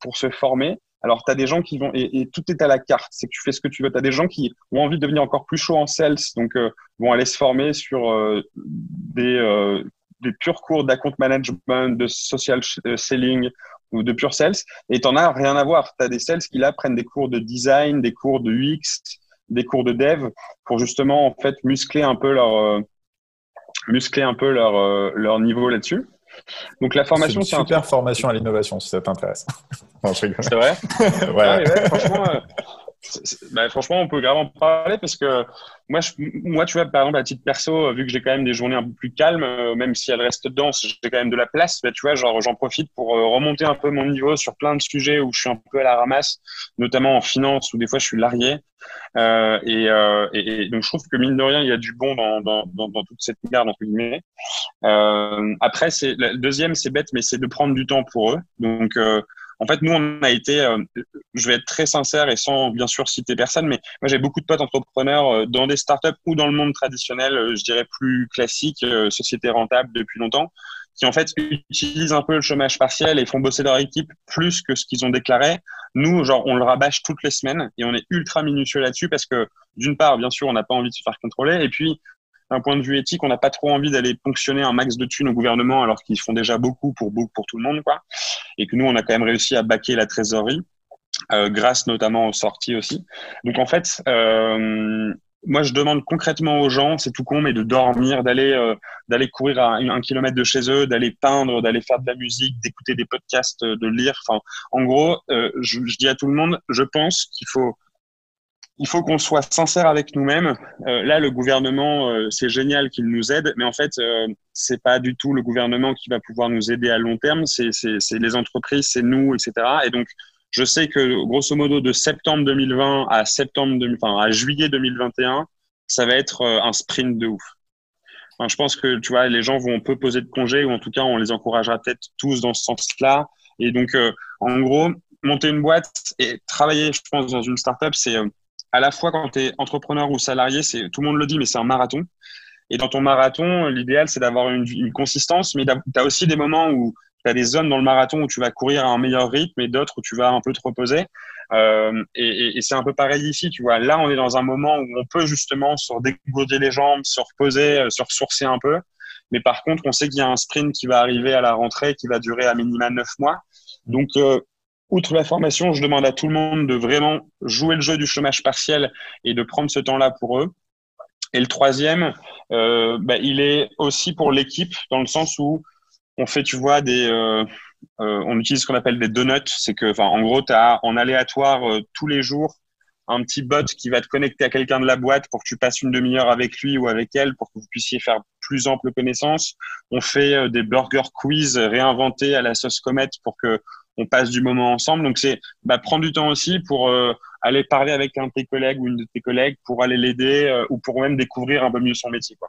pour se former. Alors, tu as des gens qui vont, et, tout est à la carte, c'est que tu fais ce que tu veux. Tu as des gens qui ont envie de devenir encore plus chaud en sales, donc euh, vont aller se former sur euh, des, euh, des purs cours d'account management, de social selling, ou de pure sales, et tu as rien à voir. Tu as des sales qui là prennent des cours de design, des cours de UX, des cours de dev pour justement en fait muscler un peu leur euh, muscler un peu leur euh, leur niveau là-dessus. Donc la formation, c'est une super formation à l'innovation si ça t'intéresse. c'est vrai. ouais. franchement, euh, bah, franchement, on peut grave en parler parce que moi, je, moi, tu vois, par exemple, à titre perso, vu que j'ai quand même des journées un peu plus calmes, euh, même si elles restent denses, j'ai quand même de la place. Bah, tu vois, genre, j'en profite pour euh, remonter un peu mon niveau sur plein de sujets où je suis un peu à la ramasse, notamment en finance où des fois je suis largué. Euh, et, euh, et, donc, je trouve que mine de rien, il y a du bon dans, dans, dans, toute cette garde entre guillemets. après, c'est le deuxième, c'est bête, mais c'est de prendre du temps pour eux. Donc en fait, nous, on a été, euh, je vais être très sincère et sans bien sûr citer personne, mais moi, j'ai beaucoup de potes entrepreneurs euh, dans des startups ou dans le monde traditionnel, euh, je dirais plus classique, société rentable depuis longtemps, qui en fait utilisent un peu le chômage partiel et font bosser leur équipe plus que ce qu'ils ont déclaré. Nous, genre, on le rabâche toutes les semaines et on est ultra minutieux là-dessus parce que d'une part, bien sûr, on n'a pas envie de se faire contrôler et puis d'un point de vue éthique, on n'a pas trop envie d'aller ponctionner un max de thunes au gouvernement alors qu'ils font déjà beaucoup pour, pour tout le monde, quoi. Et que nous, on a quand même réussi à baquer la trésorerie, euh, grâce notamment aux sorties aussi. Donc en fait, euh, moi, je demande concrètement aux gens, c'est tout con, mais de dormir, d'aller euh, d'aller courir à un, kilomètre de chez eux, d'aller peindre, d'aller faire de la musique, d'écouter des podcasts, de lire. Enfin, en gros, je, dis à tout le monde, je pense qu'il faut il faut qu'on soit sincère avec nous-mêmes. Euh, là, le gouvernement, euh, c'est génial qu'il nous aide, mais en fait, euh, c'est pas du tout le gouvernement qui va pouvoir nous aider à long terme. C'est les entreprises, c'est nous, etc. Et donc, je sais que grosso modo, de septembre 2020 à septembre, enfin à juillet 2021, ça va être euh, un sprint de ouf. Enfin, je pense que tu vois, les gens vont peu poser de congés, ou en tout cas, on les encouragera peut-être tous dans ce sens-là. Et donc, euh, en gros, monter une boîte et travailler, je pense, dans une startup, c'est à la fois quand tu es entrepreneur ou salarié, c'est tout le monde le dit, mais c'est un marathon. Et dans ton marathon, l'idéal, c'est d'avoir une, consistance, mais tu as aussi des moments où tu as des zones dans le marathon où tu vas courir à un meilleur rythme et d'autres où tu vas un peu te reposer. Euh, et, et, c'est un peu pareil ici, tu vois. Là, on est dans un moment où on peut justement se dégourdir les jambes, se reposer, euh, se ressourcer un peu. Mais par contre, on sait qu'il y a un sprint qui va arriver à la rentrée qui va durer à minima neuf mois. Donc, euh, outre la formation, je demande à tout le monde de vraiment jouer le jeu du chômage partiel et de prendre ce temps-là pour eux. Et le troisième, euh, bah, il est aussi pour l'équipe dans le sens où on fait, tu vois, des, euh, euh, on utilise ce qu'on appelle des donuts. C'est que, en gros, tu as en aléatoire tous les jours un petit bot qui va te connecter à quelqu'un de la boîte pour que tu passes une demi-heure avec lui ou avec elle pour que vous puissiez faire plus ample connaissance. On fait des burger quiz réinventés à la sauce comète pour que on passe du moment ensemble. Donc c'est bah, prendre du temps aussi pour aller parler avec un de tes collègues ou une de tes collègues pour aller l'aider ou pour même découvrir un peu mieux son métier. Quoi.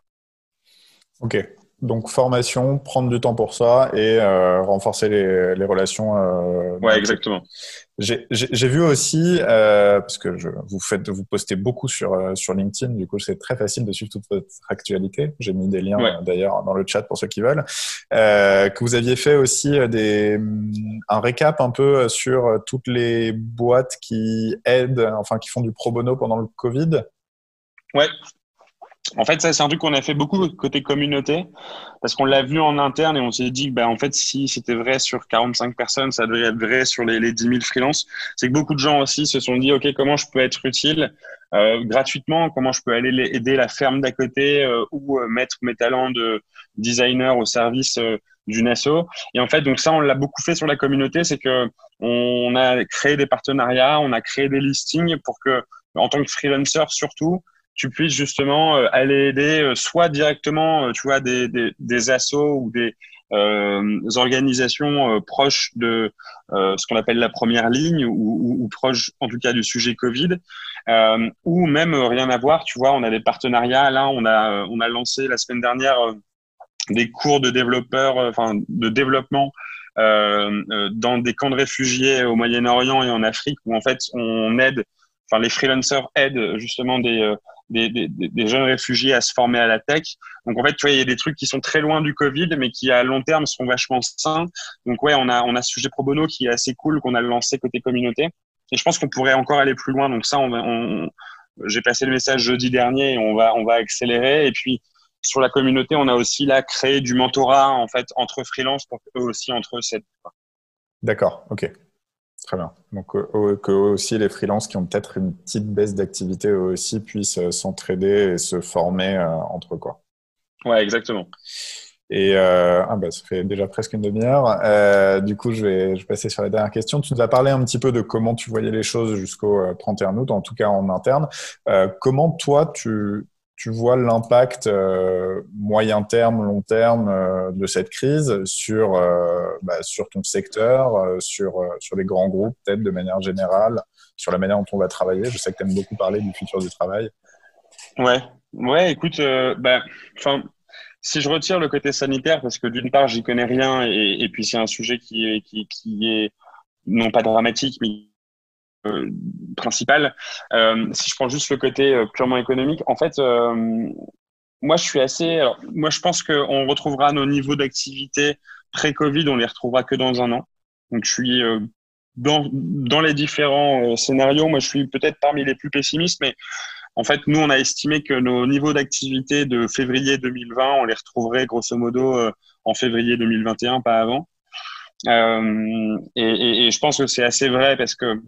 Ok, donc formation, prendre du temps pour ça et euh, renforcer les, les relations. Euh, ouais, exactement. J'ai vu aussi euh, parce que je, vous faites, vous postez beaucoup sur euh, sur LinkedIn. Du coup, c'est très facile de suivre toute votre actualité. J'ai mis des liens euh, d'ailleurs dans le chat pour ceux qui veulent. Euh, que vous aviez fait aussi des un récap un peu sur toutes les boîtes qui aident, enfin qui font du pro bono pendant le Covid? Ouais, en fait, ça, c'est un truc qu'on a fait beaucoup côté communauté, parce qu'on l'a vu en interne et on s'est dit bah, en fait, si c'était vrai sur 45 personnes, ça devrait être vrai sur les, les 10 000 freelances. C'est que beaucoup de gens aussi se sont dit, OK, comment je peux être utile euh, gratuitement, comment je peux aller aider la ferme d'à côté euh, ou euh, mettre mes talents de designer au service euh, d'une asso? Et en fait, donc ça, on l'a beaucoup fait sur la communauté, c'est que on a créé des partenariats, on a créé des listings pour que, en tant que freelancer surtout, tu puisses justement euh, aller aider euh, soit directement, euh, tu vois, des, des, des assos ou des euh, organisations proches de ce qu'on appelle la première ligne ou, ou, ou, proches en tout cas du sujet Covid, ou même rien à voir, tu vois, on a des partenariats. Là, on a on a lancé la semaine dernière des cours de développeurs, enfin de développement euh, dans des camps de réfugiés au Moyen-Orient et en Afrique où en fait on aide, enfin les freelancers aident justement des des, des, des, jeunes réfugiés à se former à la tech. Donc en fait, tu vois, il y a des trucs qui sont très loin du Covid, mais qui à long terme sont vachement sains. Donc ouais, on a on a ce sujet pro bono qui est assez cool qu'on a lancé côté communauté. Et je pense qu'on pourrait encore aller plus loin. Donc ça, on, on j'ai passé le message jeudi dernier on va on va accélérer. Et puis sur la communauté, on a aussi là créé du mentorat en fait entre freelance pour qu'eux aussi entre eux. D'accord, ok. Très bien. Donc euh, que aussi les freelances qui ont peut-être une petite baisse d'activité eux aussi puissent euh, s'entraider et se former euh, entre eux quoi. Ouais, exactement. Et ah bah, ça fait déjà presque une demi-heure. du coup, je vais, je vais passer sur la dernière question. Tu nous as parlé un petit peu de comment tu voyais les choses jusqu'au 31 août, en tout cas en interne. comment toi, tu, tu vois l'impact euh, moyen terme, long terme euh, de cette crise sur, euh, bah, sur ton secteur, sur, sur les grands groupes, peut-être de manière générale, sur la manière dont on va travailler Je sais que tu aimes beaucoup parler du futur du travail. Ouais, ouais écoute, bah, si je retire le côté sanitaire, parce que d'une part, j'y connais rien, et, et puis c'est un sujet qui qui, qui est non pas dramatique, mais euh, principal. Euh, si je prends juste le côté euh, purement économique, en fait, moi, je suis assez. moi, je pense qu'on retrouvera nos niveaux d'activité pré-Covid, on les retrouvera que dans un an. Donc, je suis dans, les différents scénarios. Moi, je suis peut-être parmi les plus pessimistes, mais en fait, nous, on a estimé que nos niveaux d'activité de février 2020, on les retrouverait grosso modo en février 2021, pas avant. Euh, et, je pense que c'est assez vrai parce que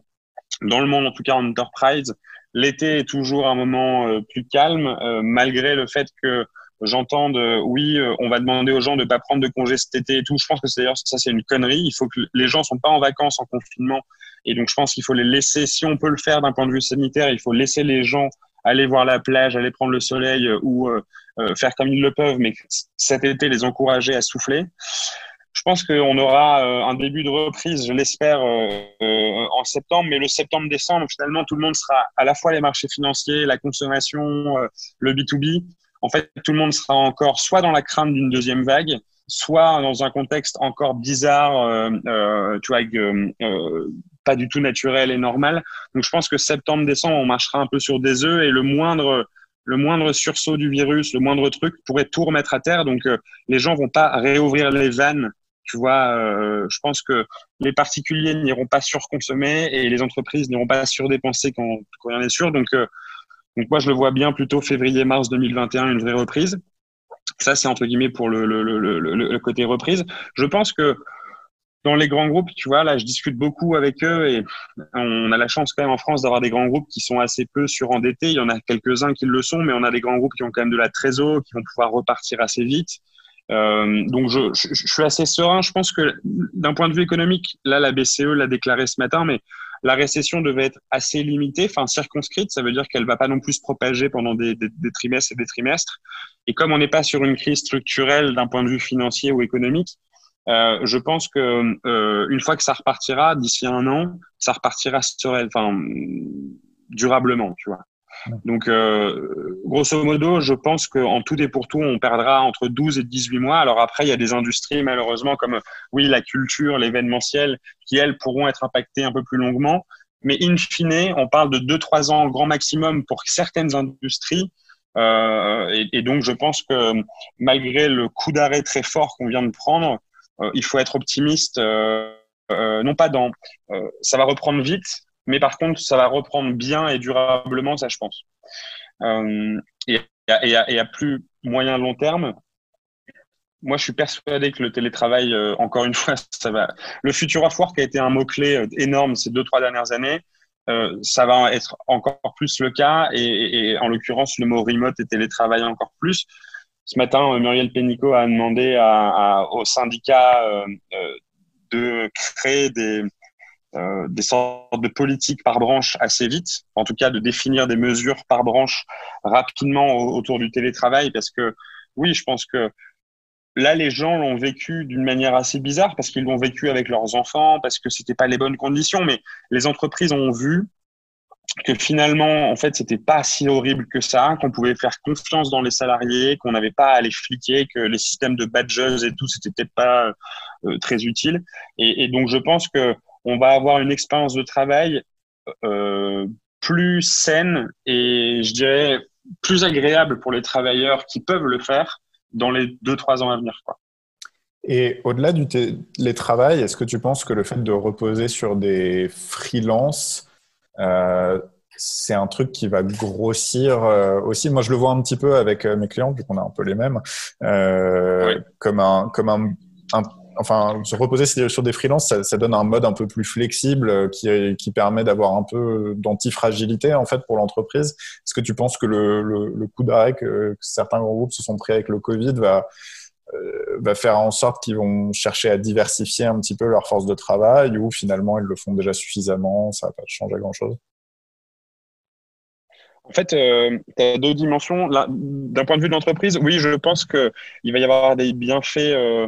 dans le monde, en tout cas en enterprise, l'été est toujours un moment euh, plus calme, euh, malgré le fait que j'entende, oui, euh, on va demander aux gens de pas prendre de congés cet été et tout. Je pense que d'ailleurs ça c'est une connerie. Il faut que les gens sont pas en vacances, en confinement, et donc je pense qu'il faut les laisser. Si on peut le faire d'un point de vue sanitaire, il faut laisser les gens aller voir la plage, aller prendre le soleil ou faire comme ils le peuvent, mais cet été les encourager à souffler je pense qu'on aura euh, un début de reprise, je l'espère, euh, euh, en septembre. Mais le septembre-décembre, finalement, tout le monde sera à la fois les marchés financiers, la consommation, le B2B. En fait, tout le monde sera encore soit dans la crainte d'une deuxième vague, soit dans un contexte encore bizarre, tu vois, pas du tout naturel et normal. Donc, je pense que septembre-décembre, on marchera un peu sur des œufs et le moindre le moindre sursaut du virus, le moindre truc pourrait tout remettre à terre. Donc, les gens vont pas réouvrir les vannes Tu vois, euh, je pense que les particuliers n'iront pas surconsommer et les entreprises n'iront pas surdépenser quand, quand il y en est sûr. Donc, euh, donc moi, je le vois bien plutôt février-mars 2021, une vraie reprise. Ça, c'est entre guillemets pour le, le, côté reprise. Je pense que dans les grands groupes, tu vois, là, je discute beaucoup avec eux et on a la chance quand même en France d'avoir des grands groupes qui sont assez peu surendettés. Il y en a quelques-uns qui le sont, mais on a des grands groupes qui ont quand même de la trésor, qui vont pouvoir repartir assez vite. Euh, donc, je, je, je, suis assez serein. Je pense que d'un point de vue économique, là, la BCE l'a déclaré ce matin, mais la récession devait être assez limitée, enfin circonscrite. Ça veut dire qu'elle va pas non plus se propager pendant des, des, des trimestres et des trimestres. Et comme on n'est pas sur une crise structurelle d'un point de vue financier ou économique, euh, je pense que euh, une fois que ça repartira, d'ici un an, ça repartira enfin, durablement, tu vois. Donc, euh, grosso modo, je pense qu'en tout et pour tout, on perdra entre 12 et 18 mois. Alors après, il y a des industries, malheureusement, comme oui, la culture, l'événementiel, qui, elles, pourront être impactées un peu plus longuement. Mais in fine, on parle de 2-3 ans grand maximum pour certaines industries. Euh, et, donc, je pense que malgré le coup d'arrêt très fort qu'on vient de prendre, euh, il faut être optimiste, non pas dans ça va reprendre vite, mais par contre, ça va reprendre bien et durablement, ça, je pense. et, à, plus moyen long terme, moi, je suis persuadé que le télétravail, encore une fois, ça va. Le future of work a été un mot-clé énorme ces deux, trois dernières années. ça va être encore plus le cas. Et, et en l'occurrence, le mot remote et télétravail encore plus ce matin, euh, Muriel Pénicaud a demandé à, au syndicat euh, euh, de créer des, des sortes de politiques par branche assez vite, en tout cas de définir des mesures par branche rapidement autour du télétravail, parce que oui, je pense que là, les gens l'ont vécu d'une manière assez bizarre, parce qu'ils l'ont vécu avec leurs enfants, parce que c'était pas les bonnes conditions, mais les entreprises ont vu que finalement, en fait, c'était pas si horrible que ça, qu'on pouvait faire confiance dans les salariés, qu'on n'avait pas à les fliquer, que les systèmes de badges et tout, c'était peut-être pas euh, très utile. Et, donc, je pense que on va avoir une expérience de travail euh, plus saine et, je dirais, plus agréable pour les travailleurs qui peuvent le faire dans les deux trois ans à venir, quoi. Et au-delà du télétravail, est-ce que tu penses que le fait de reposer sur des freelances euh, c'est un truc qui va grossir euh, aussi? Moi, je le vois un petit peu avec mes clients, vu qu'on a un peu les mêmes, comme un, comme un, enfin, se reposer sur des freelances, ça, donne un mode un peu plus flexible qui, qui permet d'avoir un peu d'antifragilité en fait pour l'entreprise. Est-ce que tu penses que le, coup d'arrêt que, que, certains groupes se sont pris avec le Covid va euh, va faire en sorte qu'ils vont chercher à diversifier un petit peu leur force de travail ou finalement ils le font déjà suffisamment, ça va pas changer grand-chose? En fait, euh, tu as deux dimensions. D'un point de vue de l'entreprise, oui, je pense qu'il va y avoir des bienfaits euh, euh,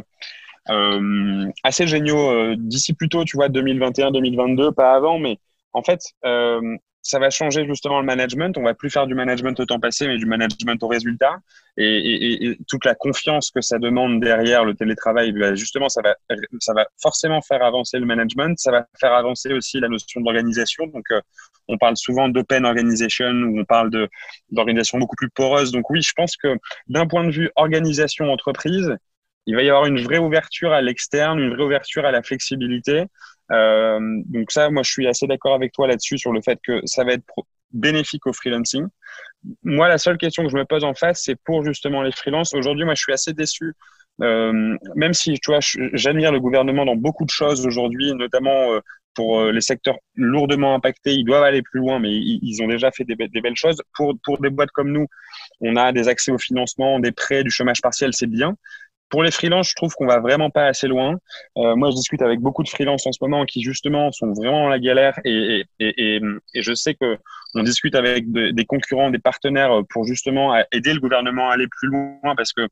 assez géniaux euh, d'ici plutôt, tu vois, 2021-2022, pas avant, mais en fait, euh, ça va changer justement le management. On va plus faire du management au temps passé, mais du management au résultat. Et, toute la confiance que ça demande derrière le télétravail, bah, justement, ça va, ça va forcément faire avancer le management. Ça va faire avancer aussi la notion d'organisation. Donc, euh, on parle souvent d'open organization ou on parle d'organisation beaucoup plus poreuse. Donc, oui, je pense que d'un point de vue organisation entreprise, il va y avoir une vraie ouverture à l'externe, une vraie ouverture à la flexibilité. Euh, donc ça, moi, je suis assez d'accord avec toi là-dessus sur le fait que ça va être bénéfique au freelancing. Moi, la seule question que je me pose en face, c'est pour justement les freelances. Aujourd'hui, moi, je suis assez déçu. Euh, même si, tu vois, j'admire le gouvernement dans beaucoup de choses aujourd'hui, notamment euh, pour les secteurs lourdement impactés, ils doivent aller plus loin, mais ils, ils ont déjà fait des, des, belles choses. Pour, pour des boîtes comme nous, on a des accès au financement, des prêts, du chômage partiel, c'est bien. Pour les freelances, je trouve qu'on va vraiment pas assez loin. Euh, moi, je discute avec beaucoup de freelances en ce moment qui justement sont vraiment dans la galère et, je sais que on discute avec des concurrents, des partenaires pour justement aider le gouvernement à aller plus loin parce que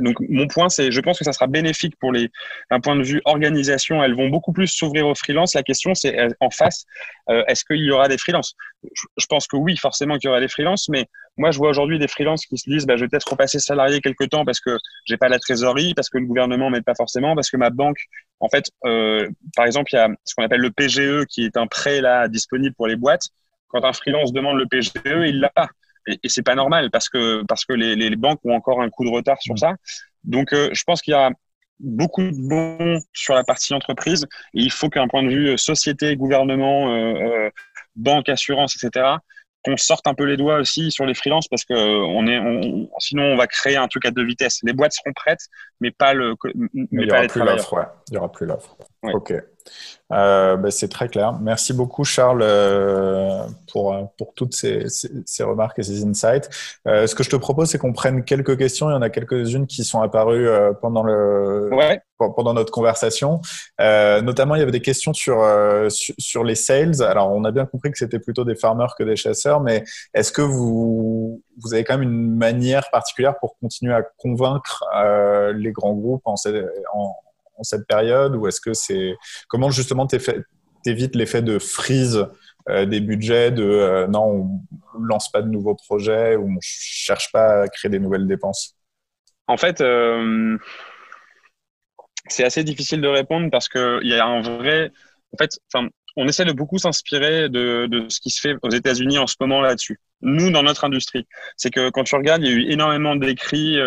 donc mon point, c'est, je pense que ça sera bénéfique pour les, d'un point de vue organisation, elles vont beaucoup plus s'ouvrir aux freelances. La question, c'est euh, en face, euh, est-ce qu'il y aura des freelances? Je, pense que oui, forcément qu'il y aura des freelances, mais moi je vois aujourd'hui des freelances qui se disent, bah, je vais peut-être repasser salarié quelque temps parce que j'ai pas la trésorerie, parce que le gouvernement m'aide pas forcément, parce que ma banque, en fait, euh, par exemple, il y a ce qu'on appelle le PGE qui est un prêt là disponible pour les boîtes. Quand un freelance demande le PGE, il l'a pas et, et c'est pas normal parce que parce que les, les, banques ont encore un coup de retard sur mm. ça. Donc, euh, je pense qu'il y a beaucoup de bons sur la partie entreprise. Et il faut qu'un point de vue société, gouvernement, banque, assurance, etc., qu'on sorte un peu les doigts aussi sur les freelances parce que on est, sinon on va créer un truc à deux vitesses. Les boîtes seront prêtes, mais pas le, mais, il y aura plus l'offre. Il y aura plus l'offre. Ok. Euh, bah, c'est très clair. Merci beaucoup, Charles, euh, pour, euh, pour toutes ces, ces, remarques et ces insights. ce que je te propose, c'est qu'on prenne quelques questions. Il y en a quelques-unes qui sont apparues pendant, le, pendant notre conversation. notamment, il y avait des questions sur, sur, sur, les sales. Alors, on a bien compris que c'était plutôt des farmers que des chasseurs, mais est-ce que vous, vous avez quand même une manière particulière pour continuer à convaincre les grands groupes en, en cette période ou est-ce que c'est comment justement t'évites l'effet de freeze euh, des budgets de euh, non on lance pas de nouveaux projets ou on cherche pas à créer des nouvelles dépenses? En fait, euh, c'est assez difficile de répondre parce que il y a un vrai en fait, on essaie de beaucoup s'inspirer de, de, ce qui se fait aux États-Unis en ce moment là-dessus. Nous, dans notre industrie, c'est que quand tu regardes, il y a eu énormément d'écrits.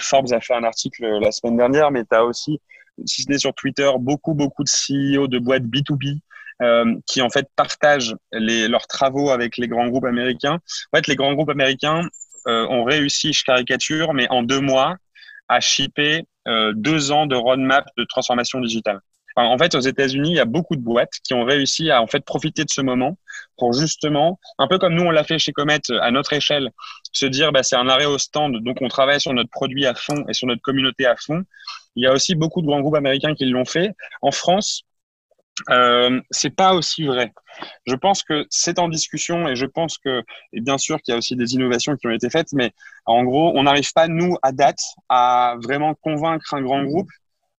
Forbes a fait un article la semaine dernière, mais tu as aussi si ce n'est sur Twitter, beaucoup, beaucoup de CEO de boîtes B2B euh, qui en fait partagent leurs travaux avec les grands groupes américains. En fait, les grands groupes américains euh, ont réussi, je caricature, mais en deux mois, à shipper euh, deux ans de roadmap de transformation digitale. En fait, aux États-Unis, il y a beaucoup de boîtes qui ont réussi à en fait profiter de ce moment pour justement, un peu comme nous on l'a fait chez Comet à notre échelle, se dire bah, c'est un arrêt au stand, donc on travaille sur notre produit à fond et sur notre communauté à fond. Il y a aussi beaucoup de grands groupes américains qui l'ont fait. En France, euh, c'est pas aussi vrai. Je pense que c'est en discussion et je pense que, et bien sûr qu'il y a aussi des innovations qui ont été faites, mais en gros, on n'arrive pas, nous, à date, à vraiment convaincre un grand groupe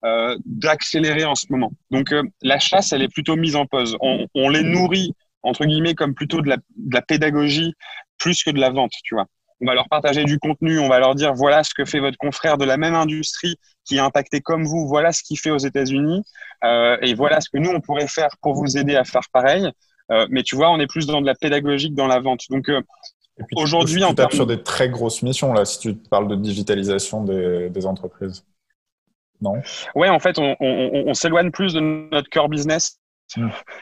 euh, d'accélérer en ce moment. Donc, euh, la chasse, elle est plutôt mise en pause. On, on les nourrit, entre guillemets, comme plutôt de la, de la pédagogie plus que de la vente, tu vois on va leur partager du contenu, on va leur dire voilà ce que fait votre confrère de la même industrie qui est impacté comme vous, voilà ce qu'il fait aux États-Unis, euh, et voilà ce que nous on pourrait faire pour vous aider à faire pareil. Mais tu vois, on est plus dans de la pédagogique dans la vente. Donc aujourd'hui, on tape sur des très grosses missions là, si tu parles de digitalisation des, entreprises. Non. Ouais, en fait, on, on s'éloigne plus de notre core business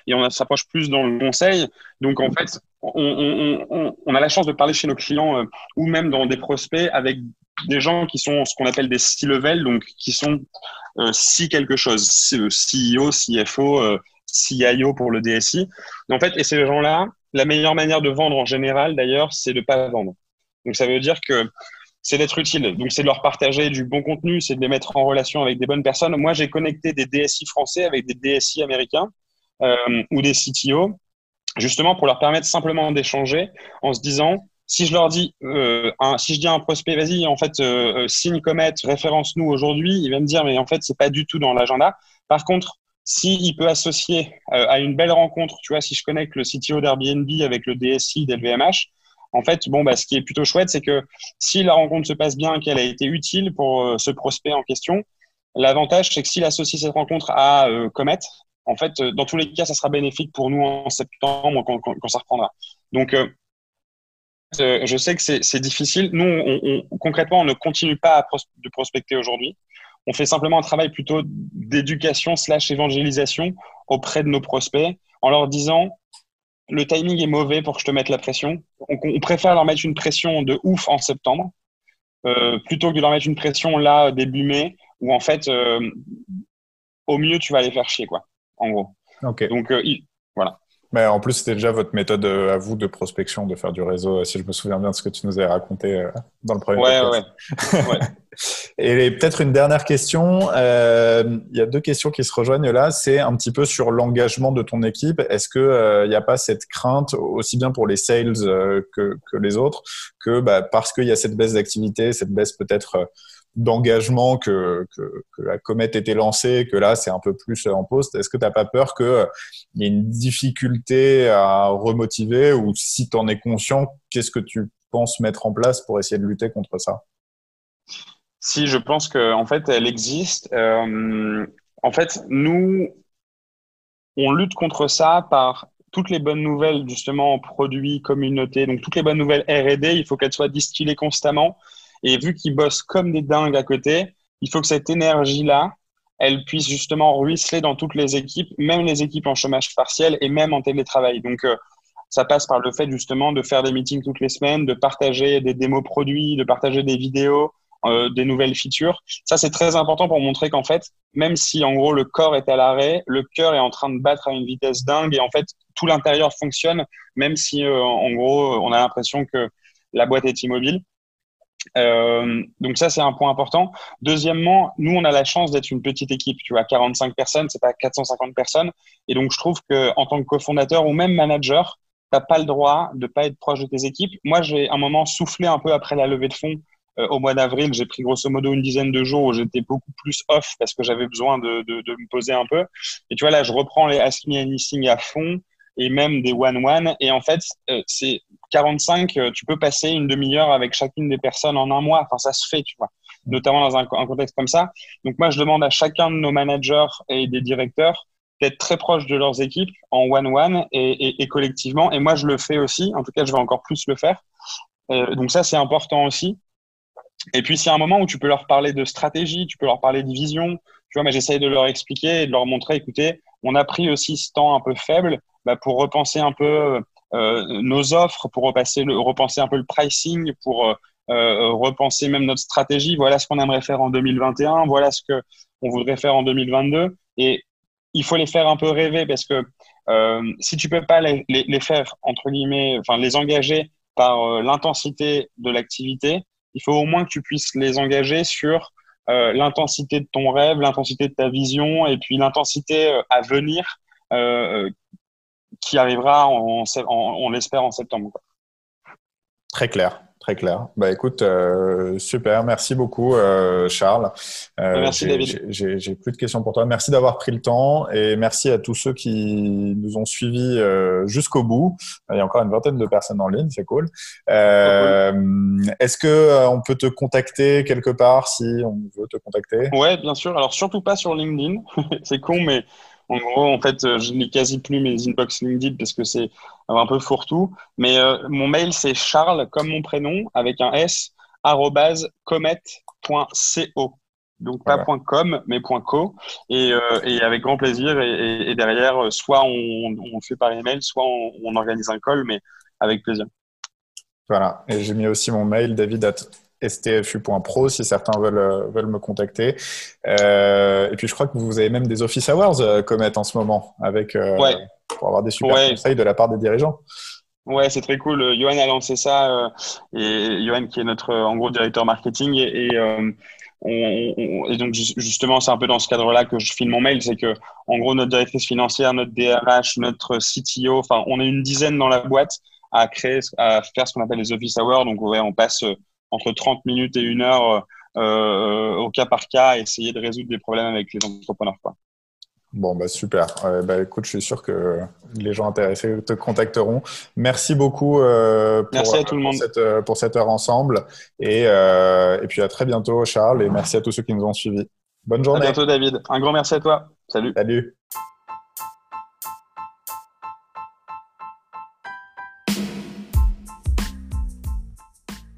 et on s'approche plus dans le conseil. Donc en fait, on, a la chance de parler chez nos clients euh, ou même dans des prospects avec des gens qui sont ce qu'on appelle des C-level, donc qui sont euh, si quelque chose, CEO, CFO, euh, CIO pour le DSI. En fait, et ces gens-là, la meilleure manière de vendre en général, d'ailleurs, c'est de pas vendre. Donc ça veut dire que c'est d'être utile. Donc, c'est de leur partager du bon contenu, c'est de les mettre en relation avec des bonnes personnes. Moi, j'ai connecté des DSI français avec des DSI américains euh, ou des CTO, justement pour leur permettre simplement d'échanger en se disant, si je leur dis, euh, si je dis à un prospect, vas-y, en fait, euh, signe Comet, référence-nous aujourd'hui, il va me dire, mais en fait, c'est pas du tout dans l'agenda. Par contre, s'il peut associer à une belle rencontre, tu vois, si je connecte le CTO d'Airbnb avec le DSI d'LVMH, en fait, bon, bah, ce qui est plutôt chouette, c'est que si la rencontre se passe bien, qu'elle a été utile pour ce prospect en question, l'avantage, c'est que s'il associe cette rencontre à Comet, en fait, euh, dans tous les cas, ça sera bénéfique pour nous en septembre quand, ça reprendra. Donc, euh, euh, je sais que c'est difficile. Nous, on, concrètement, on ne continue pas de prospecter aujourd'hui. On fait simplement un travail plutôt d'éducation slash évangélisation auprès de nos prospects en leur disant le timing est mauvais pour que je te mette la pression. On, préfère leur mettre une pression de ouf en septembre plutôt que de leur mettre une pression là début mai où en fait au mieux tu vas les faire chier quoi en gros. Donc, euh, voilà. Mais en plus, c'était déjà votre méthode euh, à vous de prospection, de faire du réseau, si je me souviens bien de ce que tu nous avais raconté euh, dans le premier ouais, Ouais, ouais. Et peut-être une dernière question. Il y a deux questions qui se rejoignent là. C'est un petit peu sur l'engagement de ton équipe. Est-ce qu'il n'y a pas cette crainte, aussi bien pour les sales que, que, les autres, que bah, parce qu'il y a cette baisse d'activité, cette baisse peut-être d'engagement que, la comète était lancée, que là c'est un peu plus en poste, est-ce que tu n'as pas peur qu'il y ait une difficulté à remotiver ou si tu en es conscient, qu'est-ce que tu penses mettre en place pour essayer de lutter contre ça? Si, je pense qu'en en fait elle existe. Euh, en fait, nous, on lutte contre ça par toutes les bonnes nouvelles justement produits, communauté, donc toutes les bonnes nouvelles R&D, il faut qu'elles soient distillées constamment et vu qu'ils bossent comme des dingues à côté, il faut que cette énergie-là, elle puisse justement ruisseler dans toutes les équipes, même les équipes en chômage partiel et même en télétravail. Donc, euh, ça passe par le fait justement de faire des meetings toutes les semaines, de partager des démos produits, de partager des vidéos, euh, des nouvelles features. Ça, c'est très important pour montrer qu'en fait, même si en gros le corps est à l'arrêt, le cœur est en train de battre à une vitesse dingue et en fait tout l'intérieur fonctionne, même si euh, en gros on a l'impression que la boîte est immobile. Euh, donc ça, c'est un point important. Deuxièmement, nous, on a la chance d'être une petite équipe. Tu vois, 45 personnes, c'est pas 450 personnes. Et donc, je trouve que en tant que cofondateur ou même manager, t'as pas le droit de pas être proche de tes équipes. Moi, j'ai un moment soufflé un peu après la levée de fonds euh, au mois d'avril. J'ai pris grosso modo une dizaine de jours où j'étais beaucoup plus off parce que j'avais besoin de, me poser un peu. Et tu vois, là, je reprends les Ask Me Anything à fond et même des one-one. Et en fait, euh, c'est 45, euh, tu peux passer une demi-heure avec chacune des personnes en un mois. Enfin, ça se fait, tu vois, notamment dans un, contexte comme ça. Donc, moi, je demande à chacun de nos managers et des directeurs d'être très proches de leurs équipes en one-one et, et, collectivement. Et moi, je le fais aussi. En tout cas, je vais encore plus le faire. Euh, donc, ça, c'est important aussi. Et puis, c'est un moment où tu peux leur parler de stratégie, tu peux leur parler de vision. Tu vois, mais j'essaye de leur expliquer et de leur montrer, écoutez, on a pris aussi ce temps un peu faible bah, pour repenser un peu euh, nos offres, pour repasser le, repenser un peu le pricing, pour euh, euh, repenser même notre stratégie. Voilà ce qu'on aimerait faire en 2021, voilà ce que on voudrait faire en 2022. Et il faut les faire un peu rêver parce que euh, si tu peux pas les, les, les, faire entre guillemets, enfin les engager par euh, l'intensité de l'activité, il faut au moins que tu puisses les engager sur euh, l'intensité de ton rêve, l'intensité de ta vision et puis l'intensité à venir qui arrivera, on, on, l'espère, en septembre. Très clair. Très clair. Bah écoute, euh, super. Merci beaucoup, euh, Charles. Euh, merci David. J'ai plus de questions pour toi. Merci d'avoir pris le temps et merci à tous ceux qui nous ont suivis jusqu'au bout. Il y a encore une vingtaine de personnes en ligne, c'est cool. Est-ce que on peut te contacter quelque part si on veut te contacter? Ouais, bien sûr. Alors surtout pas sur LinkedIn. c'est con, mais en gros, en fait, euh, je n'ai quasi plus mes inbox LinkedIn parce que c'est un peu fourre-tout. Mais euh, mon mail, c'est charles, comme mon prénom, avec un S, comet.co. Donc pas .com, mais .co. Et, euh, et, avec grand plaisir. Et, et, derrière, soit on, on, le fait par email, soit on, on organise un call, mais avec plaisir. Voilà. Et j'ai mis aussi mon mail, david stfu.pro si certains veulent, euh, veulent me contacter. Euh, et puis je crois que vous avez même des Office Hours, euh, Comet, en ce moment, avec, euh, pour avoir des super conseils de la part des dirigeants. Ouais, c'est très cool. Johan a lancé ça, et Johan qui est notre en gros directeur marketing. Et, et, on, et donc justement, c'est un peu dans ce cadre-là que je filme mon mail, c'est que en gros notre directrice financière, notre DRH, notre CTO, enfin on est une dizaine dans la boîte à créer, à faire ce qu'on appelle les Office Hours. Donc ouais, on passe entre 30 minutes et une heure euh, euh, au cas par cas, essayer de résoudre des problèmes avec les entrepreneurs. Quoi. Bon, bah super. bah, écoute, je suis sûr que les gens intéressés te contacteront. Merci beaucoup euh, pour, merci à tout le monde. Cette, pour cette heure ensemble. Et, et puis à très bientôt, Charles. Et merci à tous ceux qui nous ont suivis. Bonne journée. À bientôt, David. Un grand merci à toi. Salut. Salut.